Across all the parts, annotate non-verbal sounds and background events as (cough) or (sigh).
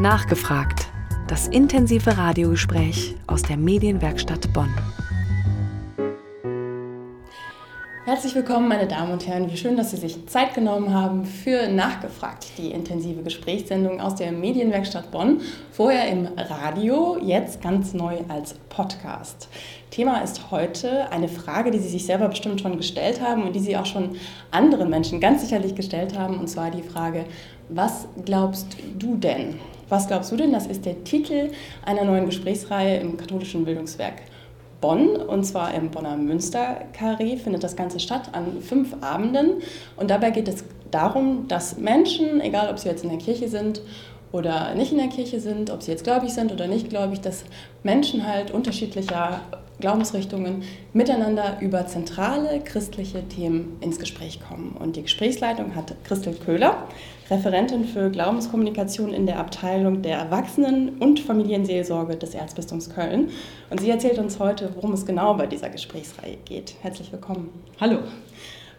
Nachgefragt. Das intensive Radiogespräch aus der Medienwerkstatt Bonn. Herzlich willkommen, meine Damen und Herren. Wie schön, dass Sie sich Zeit genommen haben für Nachgefragt, die intensive Gesprächssendung aus der Medienwerkstatt Bonn. Vorher im Radio, jetzt ganz neu als Podcast. Thema ist heute eine Frage, die Sie sich selber bestimmt schon gestellt haben und die Sie auch schon anderen Menschen ganz sicherlich gestellt haben. Und zwar die Frage, was glaubst du denn? Was glaubst du denn? Das ist der Titel einer neuen Gesprächsreihe im katholischen Bildungswerk Bonn und zwar im Bonner Münsterkarree findet das Ganze statt an fünf Abenden und dabei geht es darum, dass Menschen, egal ob sie jetzt in der Kirche sind oder nicht in der Kirche sind, ob sie jetzt gläubig sind oder nicht gläubig, dass Menschen halt unterschiedlicher Glaubensrichtungen miteinander über zentrale christliche Themen ins Gespräch kommen. Und die Gesprächsleitung hat Christel Köhler, Referentin für Glaubenskommunikation in der Abteilung der Erwachsenen- und Familienseelsorge des Erzbistums Köln. Und sie erzählt uns heute, worum es genau bei dieser Gesprächsreihe geht. Herzlich willkommen. Hallo.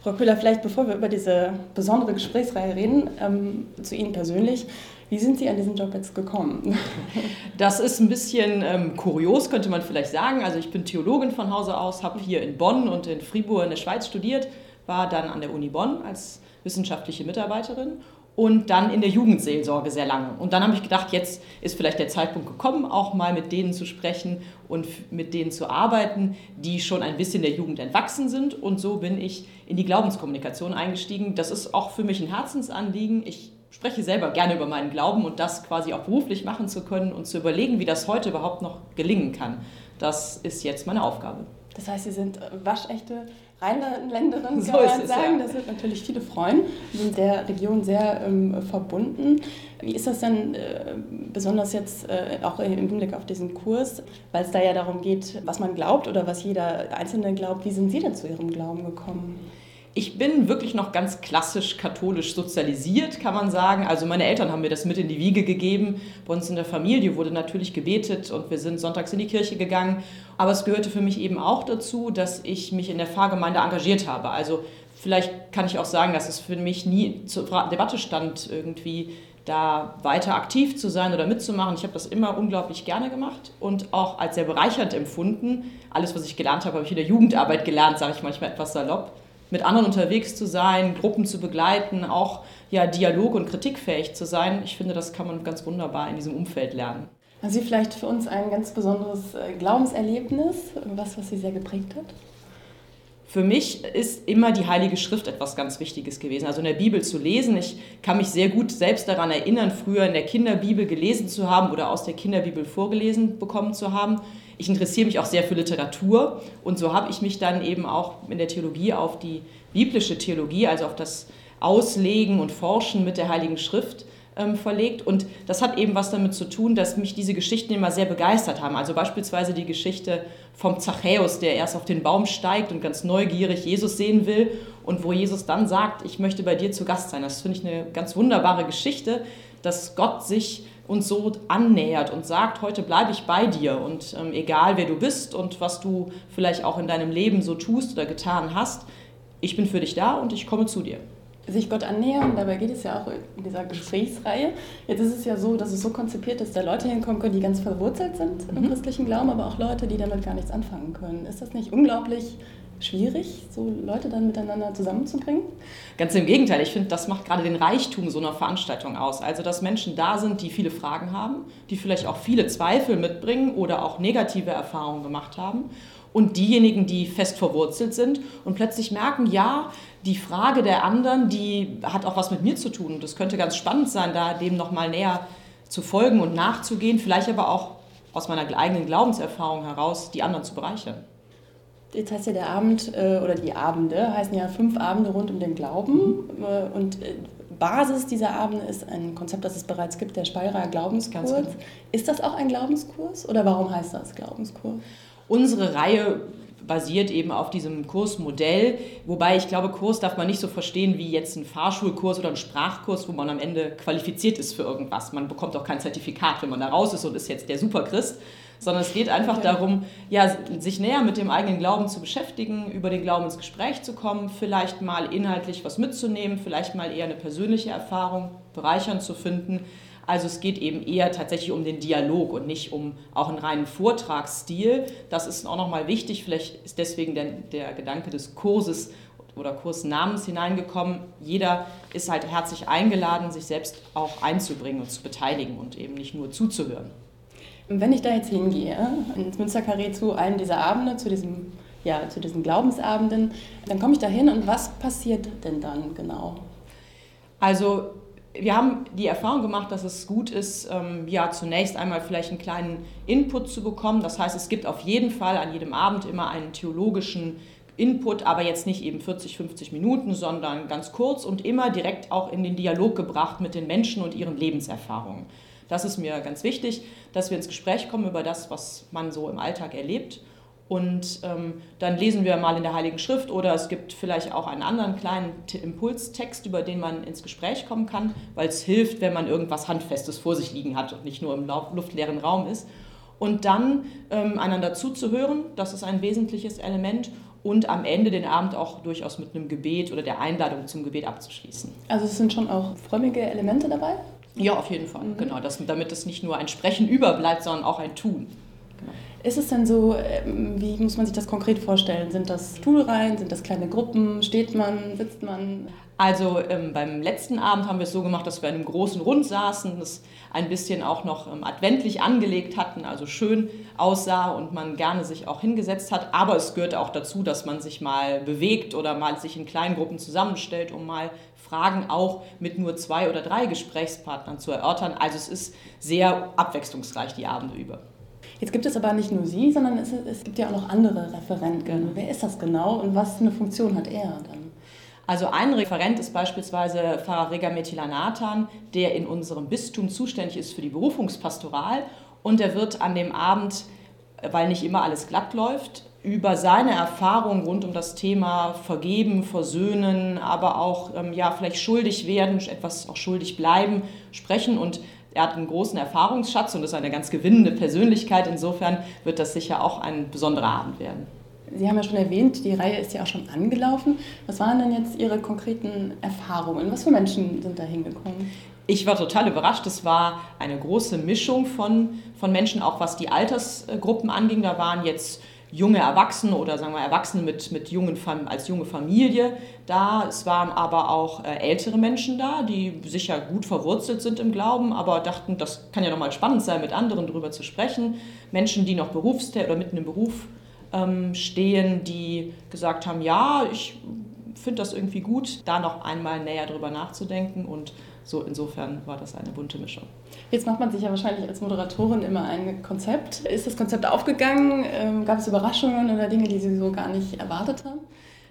Frau Köhler, vielleicht bevor wir über diese besondere Gesprächsreihe reden, ähm, zu Ihnen persönlich. Wie sind Sie an diesen Job jetzt gekommen? (laughs) Das ist ein bisschen ähm, kurios, könnte man vielleicht sagen. Also ich bin Theologin von Hause aus, habe hier in Bonn und in Fribourg in der Schweiz studiert, war dann an der Uni Bonn als wissenschaftliche Mitarbeiterin und dann in der Jugendseelsorge sehr lange. Und dann habe ich gedacht, jetzt ist vielleicht der Zeitpunkt gekommen, auch mal mit denen zu sprechen und mit denen zu arbeiten, die schon ein bisschen der Jugend entwachsen sind. Und so bin ich in die Glaubenskommunikation eingestiegen. Das ist auch für mich ein Herzensanliegen. Ich spreche selber gerne über meinen Glauben und das quasi auch beruflich machen zu können und zu überlegen, wie das heute überhaupt noch gelingen kann. Das ist jetzt meine Aufgabe. Das heißt, Sie sind waschechte Rheinländerin, kann so man sagen. Ja. Das wird natürlich viele freuen. Wir sind der Region sehr ähm, verbunden. Wie ist das denn äh, besonders jetzt äh, auch im Hinblick auf diesen Kurs, weil es da ja darum geht, was man glaubt oder was jeder Einzelne glaubt. Wie sind Sie denn zu Ihrem Glauben gekommen? Ich bin wirklich noch ganz klassisch katholisch sozialisiert, kann man sagen. Also meine Eltern haben mir das mit in die Wiege gegeben. Bei uns in der Familie wurde natürlich gebetet und wir sind sonntags in die Kirche gegangen. Aber es gehörte für mich eben auch dazu, dass ich mich in der Pfarrgemeinde engagiert habe. Also vielleicht kann ich auch sagen, dass es für mich nie zur Debatte stand, irgendwie da weiter aktiv zu sein oder mitzumachen. Ich habe das immer unglaublich gerne gemacht und auch als sehr bereichernd empfunden. Alles, was ich gelernt habe, habe ich in der Jugendarbeit gelernt, sage ich manchmal etwas salopp mit anderen unterwegs zu sein, Gruppen zu begleiten, auch ja, dialog- und kritikfähig zu sein. Ich finde, das kann man ganz wunderbar in diesem Umfeld lernen. Haben Sie vielleicht für uns ein ganz besonderes äh, Glaubenserlebnis, was, was Sie sehr geprägt hat? Für mich ist immer die Heilige Schrift etwas ganz Wichtiges gewesen. Also in der Bibel zu lesen. Ich kann mich sehr gut selbst daran erinnern, früher in der Kinderbibel gelesen zu haben oder aus der Kinderbibel vorgelesen bekommen zu haben ich interessiere mich auch sehr für Literatur und so habe ich mich dann eben auch in der Theologie auf die biblische Theologie, also auf das Auslegen und Forschen mit der Heiligen Schrift ähm, verlegt. Und das hat eben was damit zu tun, dass mich diese Geschichten immer sehr begeistert haben. Also beispielsweise die Geschichte vom Zachäus, der erst auf den Baum steigt und ganz neugierig Jesus sehen will und wo Jesus dann sagt, ich möchte bei dir zu Gast sein. Das finde ich eine ganz wunderbare Geschichte, dass Gott sich uns so annähert und sagt, heute bleibe ich bei dir und ähm, egal wer du bist und was du vielleicht auch in deinem Leben so tust oder getan hast, ich bin für dich da und ich komme zu dir. Sich Gott annähern, dabei geht es ja auch in dieser Gesprächsreihe. Jetzt ist es ja so, dass es so konzipiert ist, dass da Leute hinkommen können, die ganz verwurzelt sind im mhm. christlichen Glauben, aber auch Leute, die damit gar nichts anfangen können. Ist das nicht unglaublich schwierig, so Leute dann miteinander zusammenzubringen? Ganz im Gegenteil, ich finde, das macht gerade den Reichtum so einer Veranstaltung aus. Also, dass Menschen da sind, die viele Fragen haben, die vielleicht auch viele Zweifel mitbringen oder auch negative Erfahrungen gemacht haben. Und diejenigen, die fest verwurzelt sind und plötzlich merken, ja, die Frage der anderen, die hat auch was mit mir zu tun. Und es könnte ganz spannend sein, da dem nochmal näher zu folgen und nachzugehen, vielleicht aber auch aus meiner eigenen Glaubenserfahrung heraus die anderen zu bereichern. Jetzt heißt ja der Abend äh, oder die Abende heißen ja fünf Abende rund um den Glauben. Mhm. Äh, und äh, Basis dieser Abende ist ein Konzept, das es bereits gibt, der Speyerer Glaubenskurs. Genau. Ist das auch ein Glaubenskurs oder warum heißt das Glaubenskurs? Unsere Reihe basiert eben auf diesem Kursmodell, wobei ich glaube, Kurs darf man nicht so verstehen wie jetzt ein Fahrschulkurs oder ein Sprachkurs, wo man am Ende qualifiziert ist für irgendwas. Man bekommt auch kein Zertifikat, wenn man da raus ist und ist jetzt der Superchrist, sondern es geht einfach okay. darum, ja, sich näher mit dem eigenen Glauben zu beschäftigen, über den Glauben ins Gespräch zu kommen, vielleicht mal inhaltlich was mitzunehmen, vielleicht mal eher eine persönliche Erfahrung bereichernd zu finden. Also es geht eben eher tatsächlich um den Dialog und nicht um auch einen reinen Vortragsstil. Das ist auch nochmal wichtig, vielleicht ist deswegen der, der Gedanke des Kurses oder Kursnamens hineingekommen. Jeder ist halt herzlich eingeladen, sich selbst auch einzubringen und zu beteiligen und eben nicht nur zuzuhören. Wenn ich da jetzt hingehe, ins Münsterkarree zu einem dieser Abende, zu diesem ja, zu diesen Glaubensabenden. Dann komme ich da hin und was passiert denn dann genau? Also wir haben die Erfahrung gemacht, dass es gut ist, ähm, ja, zunächst einmal vielleicht einen kleinen Input zu bekommen. Das heißt, es gibt auf jeden Fall an jedem Abend immer einen theologischen Input, aber jetzt nicht eben 40, 50 Minuten, sondern ganz kurz und immer direkt auch in den Dialog gebracht mit den Menschen und ihren Lebenserfahrungen. Das ist mir ganz wichtig, dass wir ins Gespräch kommen über das, was man so im Alltag erlebt und ähm, dann lesen wir mal in der Heiligen Schrift oder es gibt vielleicht auch einen anderen kleinen Impulstext, über den man ins Gespräch kommen kann, weil es hilft, wenn man irgendwas Handfestes vor sich liegen hat und nicht nur im luftleeren Raum ist. Und dann ähm, einander zuzuhören, das ist ein wesentliches Element. Und am Ende den Abend auch durchaus mit einem Gebet oder der Einladung zum Gebet abzuschließen. Also es sind schon auch frömmige Elemente dabei? Ja, auf jeden Fall. Mhm. Genau, das, damit es nicht nur ein Sprechen überbleibt, sondern auch ein Tun. Ist es denn so, ähm, wie muss man sich das konkret vorstellen? Sind das Stuhlreihen, sind das kleine Gruppen, steht man, sitzt man? Also ähm, beim letzten Abend haben wir es so gemacht, dass wir in einem großen Rund saßen, das ein bisschen auch noch ähm, adventlich angelegt hatten, also schön aussah und man gerne sich auch hingesetzt hat. Aber es gehört auch dazu, dass man sich mal bewegt oder mal sich in kleinen Gruppen zusammenstellt, um mal Fragen auch mit nur zwei oder drei Gesprächspartnern zu erörtern. Also es ist sehr abwechslungsreich die Abende über. Jetzt gibt es aber nicht nur Sie, sondern es, es gibt ja auch noch andere Referenten. Genau. Wer ist das genau und was für eine Funktion hat er dann? Also ein Referent ist beispielsweise Pfarrer Rega Methilanathan, der in unserem Bistum zuständig ist für die Berufungspastoral und er wird an dem Abend, weil nicht immer alles glatt läuft, über seine Erfahrungen rund um das Thema Vergeben, Versöhnen, aber auch ähm, ja, vielleicht schuldig werden, etwas auch schuldig bleiben, sprechen und er hat einen großen Erfahrungsschatz und ist eine ganz gewinnende Persönlichkeit. Insofern wird das sicher auch ein besonderer Abend werden. Sie haben ja schon erwähnt, die Reihe ist ja auch schon angelaufen. Was waren denn jetzt Ihre konkreten Erfahrungen? Was für Menschen sind da hingekommen? Ich war total überrascht. Es war eine große Mischung von, von Menschen, auch was die Altersgruppen anging. Da waren jetzt junge Erwachsene oder sagen wir Erwachsene mit, mit jungen als junge Familie da. Es waren aber auch äh, ältere Menschen da, die sicher gut verwurzelt sind im Glauben, aber dachten, das kann ja nochmal spannend sein, mit anderen darüber zu sprechen. Menschen, die noch berufstä oder mitten im Beruf ähm, stehen, die gesagt haben, ja, ich finde das irgendwie gut, da noch einmal näher drüber nachzudenken und so insofern war das eine bunte Mischung. Jetzt macht man sich ja wahrscheinlich als Moderatorin immer ein Konzept. Ist das Konzept aufgegangen? Ähm, gab es Überraschungen oder Dinge, die Sie so gar nicht erwartet haben?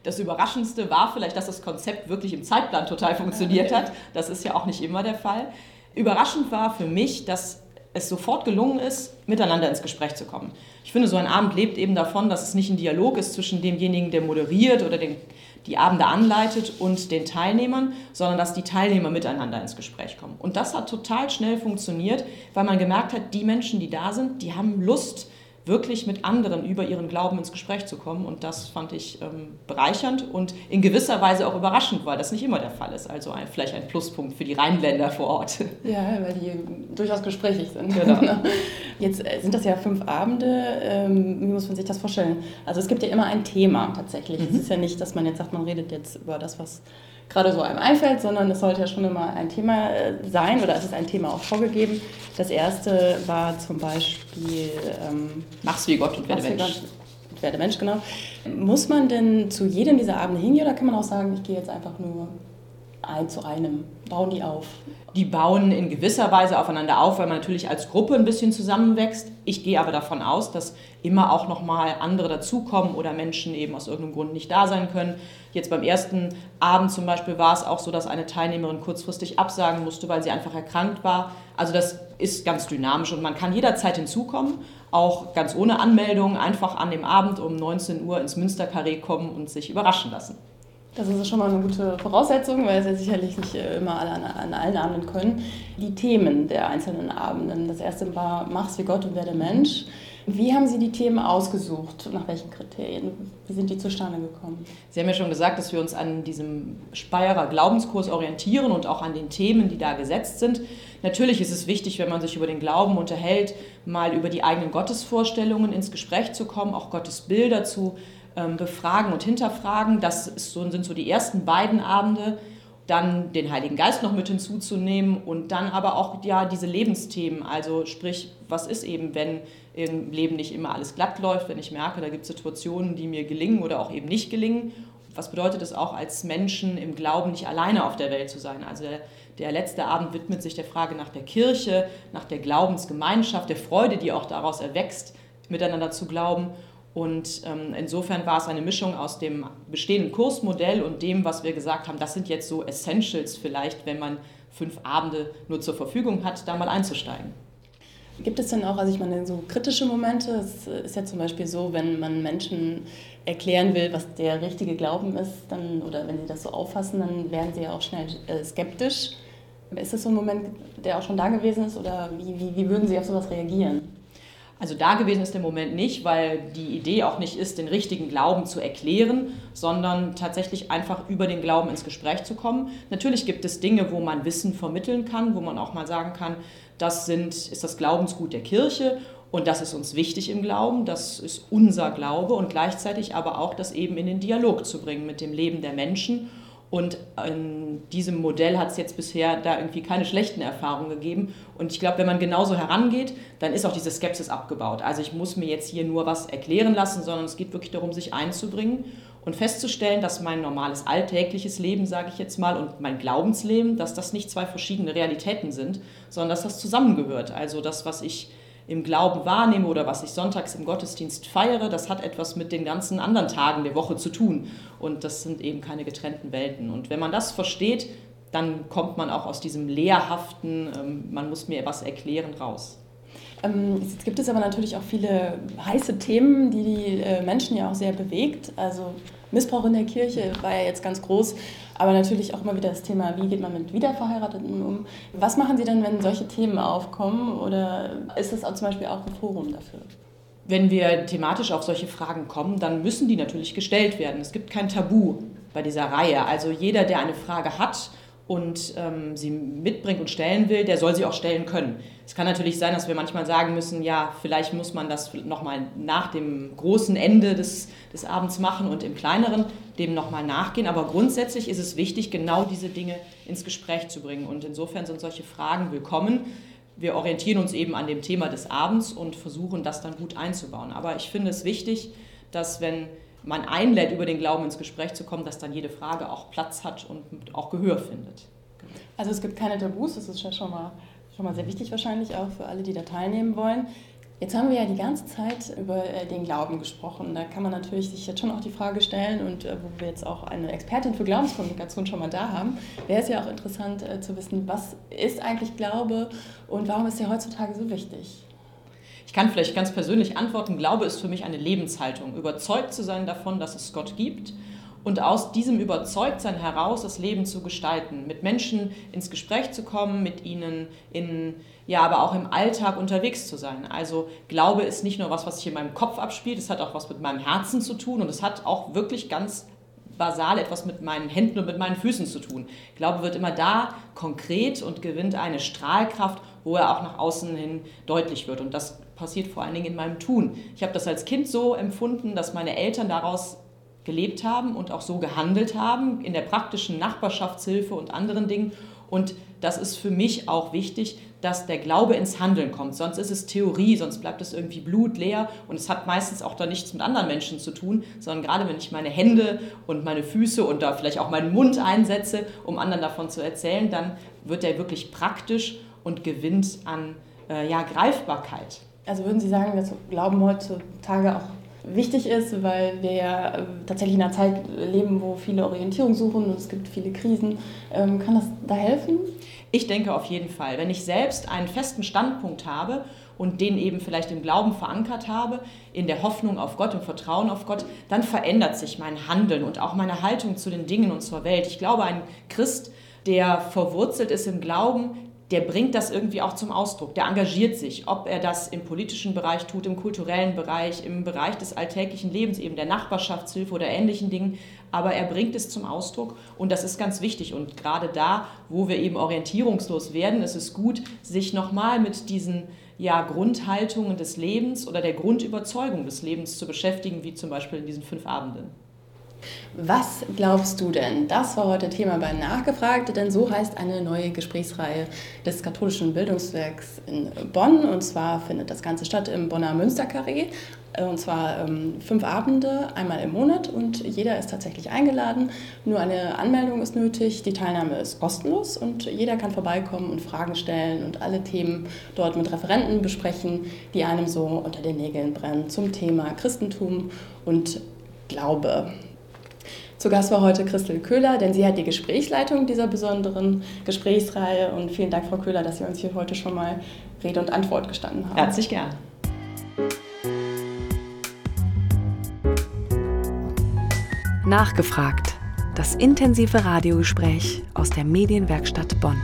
Das Überraschendste war vielleicht, dass das Konzept wirklich im Zeitplan total funktioniert hat. Das ist ja auch nicht immer der Fall. Überraschend war für mich, dass es sofort gelungen ist, miteinander ins Gespräch zu kommen. Ich finde, so ein Abend lebt eben davon, dass es nicht ein Dialog ist zwischen demjenigen, der moderiert oder den die Abende anleitet und den Teilnehmern, sondern dass die Teilnehmer miteinander ins Gespräch kommen. Und das hat total schnell funktioniert, weil man gemerkt hat, die Menschen, die da sind, die haben Lust, wirklich mit anderen über ihren Glauben ins Gespräch zu kommen. Und das fand ich ähm, bereichernd und in gewisser Weise auch überraschend, weil das nicht immer der Fall ist. Also ein, vielleicht ein Pluspunkt für die Rheinländer vor Ort. (laughs) Ja, weil die durchaus gesprächig sind. Genau. (laughs) Jetzt äh, sind das ja fünf Abende. Ähm, wie muss man sich das vorstellen? Also es gibt ja immer ein Thema tatsächlich. Mhm. Es ist ja nicht, dass man jetzt sagt, man redet jetzt über das, was gerade so einem einfällt, sondern es sollte ja schon immer ein Thema äh, sein oder es ist ein Thema auch vorgegeben. Das erste war zum Beispiel ähm, Mach's wie Gott und werde Mensch. Gott und werde Mensch, genau. Muss man denn zu jedem dieser Abende hingehen oder kann man auch sagen, ich gehe jetzt einfach nur ein zu einem? Bauen die auf? Die bauen in gewisser Weise aufeinander auf, weil man natürlich als Gruppe ein bisschen zusammenwächst. Ich gehe aber davon aus, dass immer auch nochmal andere dazukommen oder Menschen eben aus irgendeinem Grund nicht da sein können. Jetzt beim ersten Abend zum Beispiel war es auch so, dass eine Teilnehmerin kurzfristig absagen musste, weil sie einfach erkrankt war. Also das ist ganz dynamisch und man kann jederzeit hinzukommen, auch ganz ohne Anmeldung, einfach an dem Abend um 19 Uhr ins Münsterkarree kommen und sich überraschen lassen. Das ist schon mal eine gute Voraussetzung, weil es ja sicherlich nicht äh, immer alle an, an, allen Abenden können. Die Themen der einzelnen Abenden. Das erste war Mach's wie Gott und werde Mensch. Wie haben Sie die Themen ausgesucht? Nach welchen Kriterien? Wie sind die zustande gekommen? Sie haben ja schon gesagt, dass wir uns an diesem Speyerer Glaubenskurs orientieren und auch an den Themen, die da gesetzt sind. Natürlich ist es wichtig, wenn man sich über den Glauben unterhält, mal über die eigenen Gottesvorstellungen ins Gespräch zu kommen, auch Gottes Bilder zu ähm, befragen und hinterfragen. Das so, sind so die ersten beiden Abende dann den Heiligen Geist noch mit hinzuzunehmen und dann aber auch ja diese Lebensthemen, also sprich, was ist eben, wenn im Leben nicht immer alles glatt läuft, wenn ich merke, da gibt es Situationen, die mir gelingen oder auch eben nicht gelingen. Was bedeutet es auch als Menschen im Glauben nicht alleine auf der Welt zu sein? Also der, der letzte Abend widmet sich der Frage nach der Kirche, nach der Glaubensgemeinschaft, der Freude, die auch daraus erwächst, miteinander zu glauben und ähm, insofern war es eine Mischung aus dem bestehenden Kursmodell und dem, was wir gesagt haben, das sind jetzt so Essentials vielleicht, wenn man fünf Abende nur zur Verfügung hat, da mal einzusteigen. Gibt es denn auch, also ich meine, so kritische Momente? Es ist ja zum Beispiel so, wenn man Menschen erklären will, was der richtige Glauben ist, dann, oder wenn sie das so auffassen, dann werden sie ja auch schnell äh, skeptisch. Ist das so ein Moment, der auch schon da gewesen ist, oder wie, wie, wie würden Sie auf sowas reagieren? Also da gewesen ist der Moment nicht, weil die Idee auch nicht ist, den richtigen Glauben zu erklären, sondern tatsächlich einfach über den Glauben ins Gespräch zu kommen. Natürlich gibt es Dinge, wo man Wissen vermitteln kann, wo man auch mal sagen kann, das sind, ist das Glaubensgut der Kirche und das ist uns wichtig im Glauben, das ist unser Glaube und gleichzeitig aber auch das eben in den Dialog zu bringen mit dem Leben der Menschen und in diesem Modell hat es jetzt bisher da irgendwie keine schlechten Erfahrungen gegeben. Und ich glaube, wenn man genauso herangeht, dann ist auch diese Skepsis abgebaut. Also ich muss mir jetzt hier nur was erklären lassen, sondern es geht wirklich darum, sich einzubringen und festzustellen, dass mein normales alltägliches Leben, sage ich jetzt mal, und mein Glaubensleben, dass das nicht zwei verschiedene Realitäten sind, sondern dass das zusammengehört. Also das, was ich im Glauben wahrnehme oder was ich sonntags im Gottesdienst feiere, das hat etwas mit den ganzen anderen Tagen der Woche zu tun. Und das sind eben keine getrennten Welten. Und wenn man das versteht, dann kommt man auch aus diesem lehrhaften, ähm, man muss mir was erklären, raus. Ähm, jetzt gibt es aber natürlich auch viele heiße Themen, die die äh, Menschen ja auch sehr bewegt. Also Missbrauch in der Kirche war ja jetzt ganz groß, aber natürlich auch immer wieder das Thema, wie geht man mit Wiederverheirateten um. Was machen Sie denn, wenn solche Themen aufkommen oder ist das auch zum Beispiel auch ein Forum dafür? Wenn wir thematisch auf solche Fragen kommen, dann müssen die natürlich gestellt werden. Es gibt kein Tabu bei dieser Reihe. Also jeder, der eine Frage hat, und ähm, sie mitbringt und stellen will, der soll sie auch stellen können. Es kann natürlich sein, dass wir manchmal sagen müssen, ja, vielleicht muss man das nochmal nach dem großen Ende des, des Abends machen und im kleineren dem nochmal nachgehen. Aber grundsätzlich ist es wichtig, genau diese Dinge ins Gespräch zu bringen. Und insofern sind solche Fragen willkommen. Wir orientieren uns eben an dem Thema des Abends und versuchen das dann gut einzubauen. Aber ich finde es wichtig, dass wenn man einlädt, über den Glauben ins Gespräch zu kommen, dass dann jede Frage auch Platz hat und auch Gehör findet. Also es gibt keine Tabus, das ist ja schon mal, schon mal sehr wichtig wahrscheinlich auch für alle, die da teilnehmen wollen. Jetzt haben wir ja die ganze Zeit über äh, den Glauben gesprochen. Da kann man natürlich sich jetzt schon auch die Frage stellen und äh, wo wir jetzt auch eine Expertin für Glaubenskommunikation schon mal da haben, wäre es ja auch interessant äh, zu wissen, was ist eigentlich Glaube und warum ist er heutzutage so wichtig? Ich kann vielleicht ganz persönlich antworten, Glaube ist für mich eine Lebenshaltung, überzeugt zu sein davon, dass es Gott gibt und aus diesem Überzeugtsein heraus das Leben zu gestalten, mit Menschen ins Gespräch zu kommen, mit ihnen in, ja, aber auch im Alltag unterwegs zu sein. Also Glaube ist nicht nur was, was sich in meinem Kopf abspielt, es hat auch was mit meinem Herzen zu tun und es hat auch wirklich ganz basal etwas mit meinen Händen und mit meinen Füßen zu tun. Glaube wird immer da konkret und gewinnt eine Strahlkraft, wo er auch nach außen hin deutlich wird. Und das passiert vor allen Dingen in meinem Tun. Ich habe das als Kind so empfunden, dass meine Eltern daraus gelebt haben und auch so gehandelt haben in der praktischen Nachbarschaftshilfe und anderen Dingen. Und das ist für mich auch wichtig, dass der Glaube ins Handeln kommt. Sonst ist es Theorie, sonst bleibt es irgendwie blutleer und es hat meistens auch da nichts mit anderen Menschen zu tun, sondern gerade wenn ich meine Hände und meine Füße und da vielleicht auch meinen Mund einsetze, um anderen davon zu erzählen, dann wird er wirklich praktisch und gewinnt an äh, ja, Greifbarkeit. Also würden Sie sagen, dass Glauben heutzutage auch wichtig ist, weil wir ja äh, tatsächlich in einer Zeit leben, wo viele Orientierung suchen und es gibt viele Krisen. Ähm, kann das da helfen? Ich denke auf jeden Fall. Wenn ich selbst einen festen Standpunkt habe und den eben vielleicht im Glauben verankert habe, in der Hoffnung auf Gott, im Vertrauen auf Gott, dann verändert sich mein Handeln und auch meine Haltung zu den Dingen und zur Welt. Ich glaube, ein Christ, der verwurzelt ist im Glauben, der bringt das irgendwie auch zum Ausdruck. Der engagiert sich, ob er das im politischen Bereich tut, im kulturellen Bereich, im Bereich des alltäglichen Lebens, eben der Nachbarschaftshilfe oder ähnlichen Dingen. Aber er bringt es zum Ausdruck und das ist ganz wichtig. Und gerade da, wo wir eben orientierungslos werden, ist es gut, sich nochmal mit diesen ja, Grundhaltungen des Lebens oder der Grundüberzeugung des Lebens zu beschäftigen, wie zum Beispiel in diesen fünf Abenden. Was glaubst du denn? Das war heute Thema bei Nachgefragt, denn so heißt eine neue Gesprächsreihe des katholischen Bildungswerks in Bonn. Und zwar findet das Ganze statt im Bonner Münsterkarree. Und zwar ähm, fünf Abende, einmal im Monat und jeder ist tatsächlich eingeladen. Nur eine Anmeldung ist nötig, die Teilnahme ist kostenlos und jeder kann vorbeikommen und Fragen stellen und alle Themen dort mit Referenten besprechen, die einem so unter den Nägeln brennen zum Thema Christentum und Glaube. Zu Gast war heute Christel Köhler, denn sie hat die Gesprächsleitung dieser besonderen Gesprächsreihe. Und vielen Dank, Frau Köhler, dass Sie uns hier heute schon mal Rede und Antwort gestanden haben. Herzlich gern. Nachgefragt. Das intensive Radiogespräch aus der Medienwerkstatt Bonn.